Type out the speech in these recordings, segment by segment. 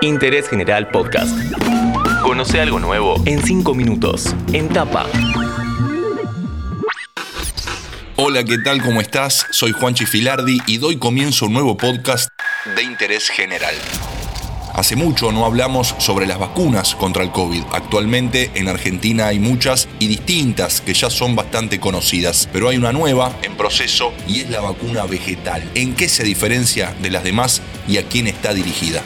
Interés General Podcast. Conoce algo nuevo en 5 minutos. En tapa. Hola, ¿qué tal? ¿Cómo estás? Soy Juanchi Filardi y doy comienzo a un nuevo podcast de interés general. Hace mucho no hablamos sobre las vacunas contra el COVID. Actualmente en Argentina hay muchas y distintas que ya son bastante conocidas, pero hay una nueva en proceso y es la vacuna vegetal. ¿En qué se diferencia de las demás y a quién está dirigida?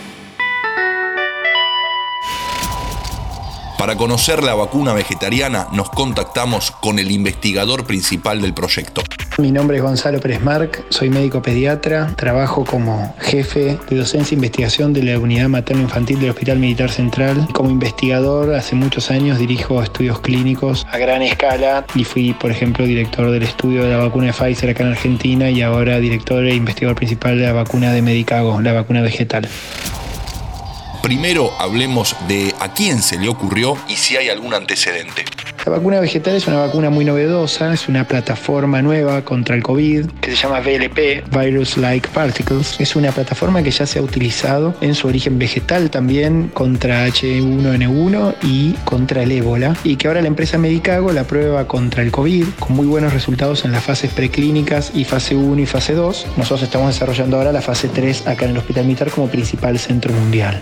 Para conocer la vacuna vegetariana nos contactamos con el investigador principal del proyecto. Mi nombre es Gonzalo Pérez Marc, soy médico pediatra, trabajo como jefe de docencia e investigación de la unidad materno-infantil del Hospital Militar Central. Como investigador hace muchos años dirijo estudios clínicos a gran escala y fui, por ejemplo, director del estudio de la vacuna de Pfizer acá en Argentina y ahora director e investigador principal de la vacuna de Medicago, la vacuna vegetal. Primero hablemos de a quién se le ocurrió y si hay algún antecedente. La vacuna vegetal es una vacuna muy novedosa, es una plataforma nueva contra el COVID que se llama VLP, Virus Like Particles. Es una plataforma que ya se ha utilizado en su origen vegetal también contra H1N1 y contra el ébola y que ahora la empresa Medicago la prueba contra el COVID con muy buenos resultados en las fases preclínicas y fase 1 y fase 2. Nosotros estamos desarrollando ahora la fase 3 acá en el Hospital Militar como principal centro mundial.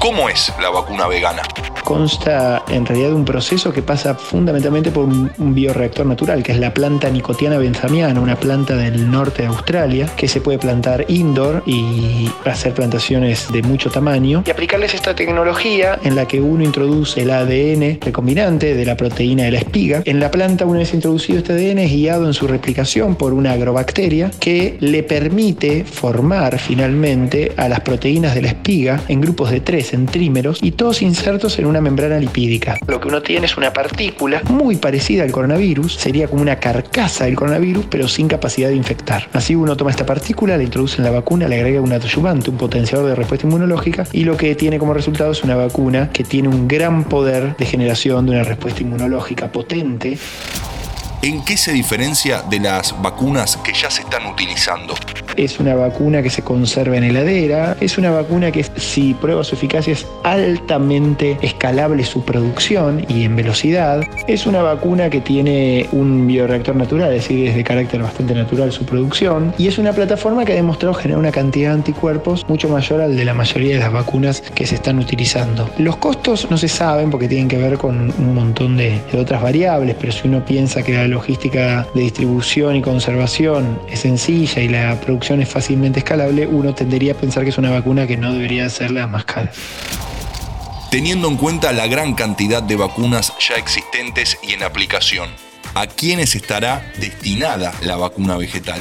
¿Cómo es la vacuna vegana? Consta en realidad de un proceso que pasa fundamentalmente por un, bioreactor natural, que es la planta nicotiana benzamiana, una planta del norte de Australia, que se puede plantar indoor y hacer plantaciones de mucho tamaño. Y aplicarles esta tecnología en la que uno introduce el ADN recombinante de la proteína de la espiga. En la planta, una vez introducido este ADN, es guiado en su replicación por una agrobacteria que le permite formar finalmente a las proteínas de la espiga en grupos de tres centrímeros y todos insertos en una membrana lipídica. Lo que uno tiene es una partícula muy parecida al coronavirus, sería como una carcasa del coronavirus, pero sin capacidad de infectar. Así uno toma esta partícula, la introduce en la vacuna, le agrega un adyuvante, un potenciador de respuesta inmunológica, y lo que tiene como resultado es una vacuna que tiene un gran poder de generación de una respuesta inmunológica potente. ¿En qué se diferencia de las vacunas que ya se están utilizando? Es una vacuna que se conserva en heladera, es una vacuna que si prueba su eficacia es altamente escalable su producción y en velocidad. Es una vacuna que tiene un bioreactor natural, es decir, es de carácter bastante natural su producción. Y es una plataforma que ha demostrado generar una cantidad de anticuerpos mucho mayor al de la mayoría de las vacunas que se están utilizando. Los costos no se saben porque tienen que ver con un montón de, otras variables, pero si uno piensa que la logística de distribución y conservación es sencilla y la producción es fácilmente escalable, uno tendería a pensar que es una vacuna que no debería ser la más cara. Teniendo en cuenta la gran cantidad de vacunas ya existentes y en aplicación, ¿a quiénes estará destinada la vacuna vegetal?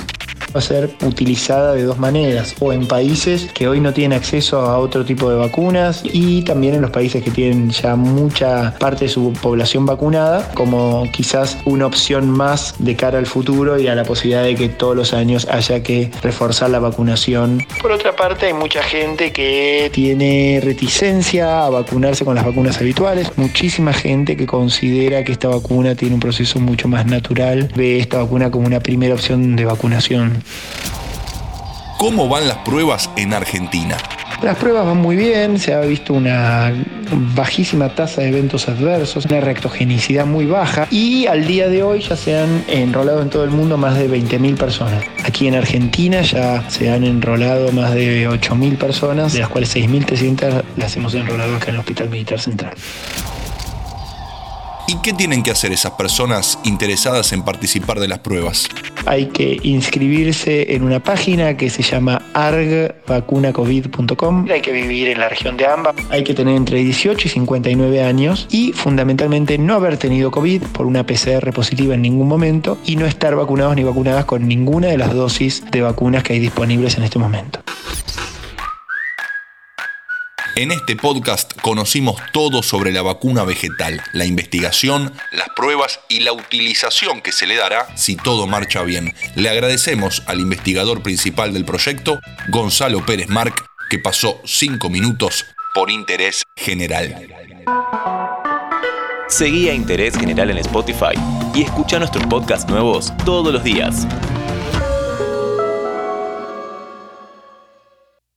Va a ser utilizada de dos maneras, o en países que hoy no tienen acceso a otro tipo de vacunas y también en los países que tienen ya mucha parte de su población vacunada, como quizás una opción más de cara al futuro y a la posibilidad de que todos los años haya que reforzar la vacunación. Por otra parte, hay mucha gente que tiene reticencia a vacunarse con las vacunas habituales, muchísima gente que considera que esta vacuna tiene un proceso mucho más natural, ve esta vacuna como una primera opción de vacunación. ¿Cómo van las pruebas en Argentina? Las pruebas van muy bien, se ha visto una bajísima tasa de eventos adversos, una reactogenicidad muy baja y al día de hoy ya se han enrolado en todo el mundo más de 20.000 personas. Aquí en Argentina ya se han enrolado más de 8.000 personas, de las cuales 6.300 las hemos enrolado acá en el Hospital Militar Central. ¿Y qué tienen que hacer esas personas interesadas en participar de las pruebas? Hay que inscribirse en una página que se llama argvacunacovid.com. Hay que vivir en la región de AMBA. Hay que tener entre 18 y 59 años y fundamentalmente no haber tenido COVID por una PCR positiva en ningún momento y no estar vacunados ni vacunadas con ninguna de las dosis de vacunas que hay disponibles en este momento. En este podcast conocimos todo sobre la vacuna vegetal, la investigación, las pruebas y la utilización que se le dará si todo marcha bien. Le agradecemos al investigador principal del proyecto, Gonzalo Pérez Marc, que pasó cinco minutos por interés general. Seguí a Interés General en Spotify y escucha nuestros podcasts nuevos todos los días.